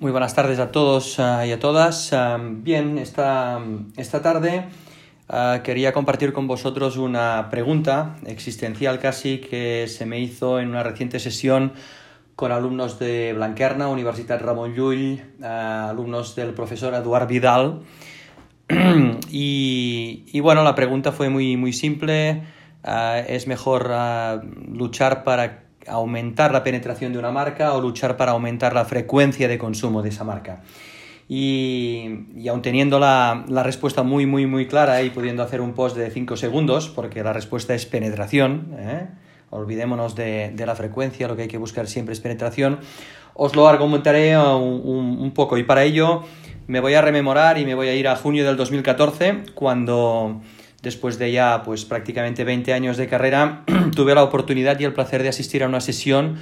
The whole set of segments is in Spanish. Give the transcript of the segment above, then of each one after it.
Muy buenas tardes a todos uh, y a todas. Uh, bien, esta, esta tarde uh, quería compartir con vosotros una pregunta existencial casi que se me hizo en una reciente sesión con alumnos de Blanquerna, Universidad Ramón Llull, alumnos del profesor Eduard Vidal. y, y, bueno, la pregunta fue muy, muy simple. ¿Es mejor luchar para aumentar la penetración de una marca o luchar para aumentar la frecuencia de consumo de esa marca. Y, y aun teniendo la, la, respuesta muy, muy, muy clara y pudiendo hacer un post de 5 segundos, porque la respuesta es penetración, ¿eh? olvidémonos de, de, la frecuencia, lo que hay que buscar siempre es penetración, os lo argumentaré un, un, un poco y para ello me voy a rememorar y me voy a ir a junio del 2014, cuando después de ya pues prácticamente 20 años de carrera, tuve la oportunidad y el placer de asistir a una sesión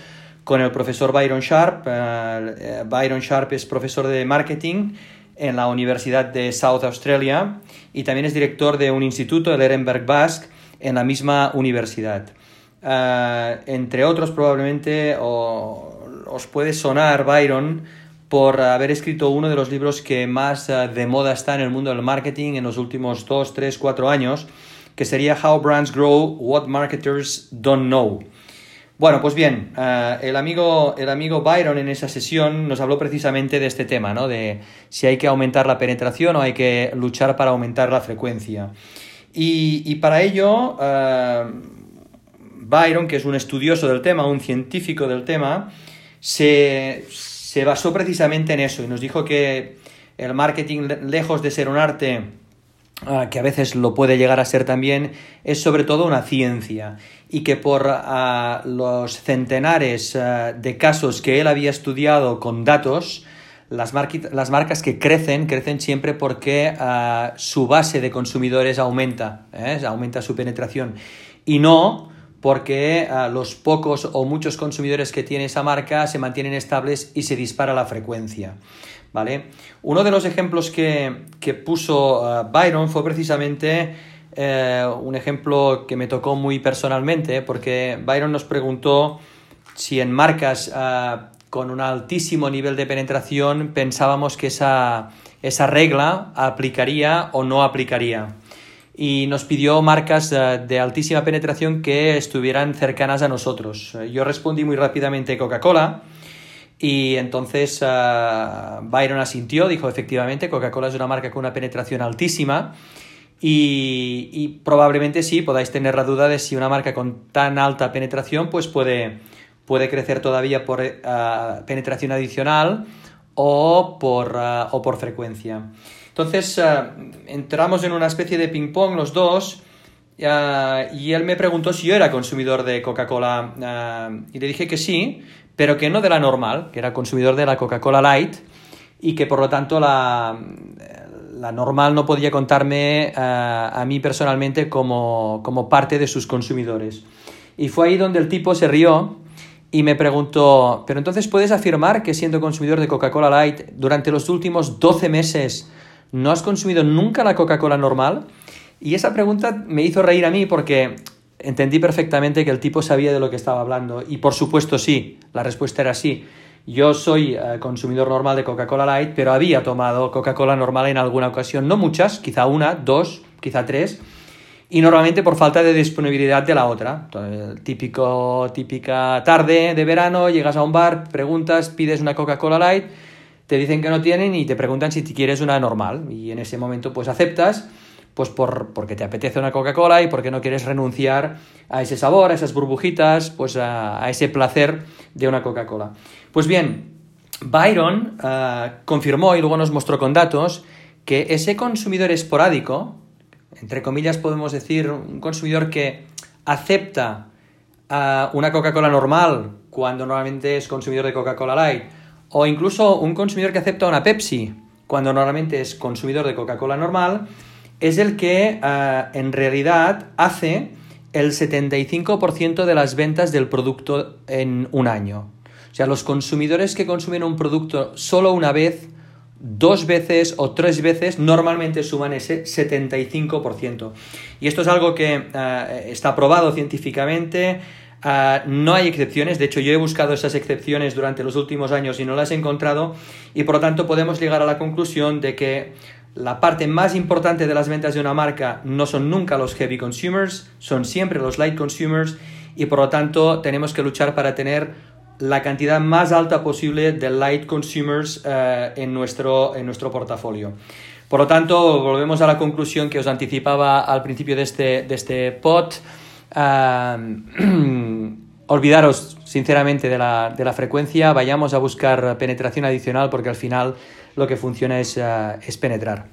con el profesor Byron Sharp. Uh, Byron Sharp es profesor de marketing en la Universidad de South Australia y también es director de un instituto, el Ehrenberg Basque, en la misma universidad. Uh, entre otros, probablemente os puede sonar Byron por haber escrito uno de los libros que más uh, de moda está en el mundo del marketing en los últimos 2, 3, 4 años, que sería How Brands Grow, What Marketers Don't Know. Bueno, pues bien, uh, el, amigo, el amigo Byron en esa sesión nos habló precisamente de este tema, ¿no? De si hay que aumentar la penetración o hay que luchar para aumentar la frecuencia. Y, para ello, uh, Byron, que es un estudioso del tema, un científico del tema, se, se basó precisamente en eso y nos dijo que el marketing, lejos de ser un arte, uh, que a veces lo puede llegar a ser también, es sobre todo una ciencia y que por uh, los centenares uh, de casos que él había estudiado con datos, las, las marcas que crecen, crecen siempre porque su base de consumidores aumenta, ¿eh? aumenta su penetración y no porque uh, los pocos o muchos consumidores que tiene esa marca se mantienen estables y se dispara la frecuencia. ¿vale? Uno de los ejemplos que, que puso uh, Byron fue precisamente uh, un ejemplo que me tocó muy personalmente, porque Byron nos preguntó si en marcas con un altísimo nivel de penetración pensábamos que esa, esa regla aplicaría o no aplicaría y nos pidió marcas de, de, altísima penetración que estuvieran cercanas a nosotros. Yo respondí muy rápidamente Coca-Cola y entonces uh, Byron asintió, dijo efectivamente Coca-Cola es una marca con una penetración altísima y, probablemente sí podáis tener la duda de si una marca con tan alta penetración pues puede, puede crecer todavía por penetración adicional o por, o por frecuencia. Entonces uh, entramos en una especie de ping-pong los dos uh, y él me preguntó si yo era consumidor de Coca-Cola uh, y le dije que sí, pero que no de la normal, que era consumidor de la Coca-Cola Light y que por lo tanto la, la normal no podía contarme a mí personalmente como, como parte de sus consumidores. Y fue ahí donde el tipo se rió y me preguntó, pero entonces puedes afirmar que siendo consumidor de Coca-Cola Light durante los últimos 12 meses ¿no has consumido nunca la Coca-Cola normal? Y esa pregunta me hizo reír a mí porque entendí perfectamente que el tipo sabía de lo que estaba hablando. Y por supuesto sí, la respuesta era sí. Yo soy uh, consumidor normal de Coca-Cola Light, pero había tomado Coca-Cola normal en alguna ocasión, no muchas, quizá una, dos, quizá tres, y normalmente por falta de disponibilidad de la otra. Típico, típica tarde de verano, llegas a un bar, preguntas, pides una Coca-Cola Light, te dicen que no tienen y te preguntan si quieres una normal. Y en ese momento pues aceptas, pues por, porque te apetece una Coca-Cola y porque no quieres renunciar a ese sabor, a esas burbujitas, pues a, ese placer de una Coca-Cola. Pues bien, Byron uh, confirmó y luego nos mostró con datos que ese consumidor esporádico, entre comillas podemos decir un consumidor que acepta uh, una Coca-Cola normal cuando normalmente es consumidor de Coca-Cola Light, o incluso un consumidor que acepta una Pepsi cuando normalmente es consumidor de Coca-Cola normal, es el que uh, en realidad hace el 75% de las ventas del producto en un año. O sea, los consumidores que consumen un producto solo una vez, dos veces o tres veces, normalmente suman ese 75%. Y esto es algo que uh, está probado científicamente, Ah, no hay excepciones, de hecho yo he buscado esas excepciones durante los últimos años y no las he encontrado y por lo tanto podemos llegar a la conclusión de que la parte más importante de las ventas de una marca no son nunca los heavy consumers, son siempre los light consumers y por lo tanto tenemos que luchar para tener la cantidad más alta posible de light consumers eh, en, nuestro, en nuestro portafolio. Por lo tanto, volvemos a la conclusión que os anticipaba al principio de este, de este pod. olvidaros sinceramente de la, de la, frecuencia, vayamos a buscar penetración adicional porque al final lo que funciona es, uh, es penetrar.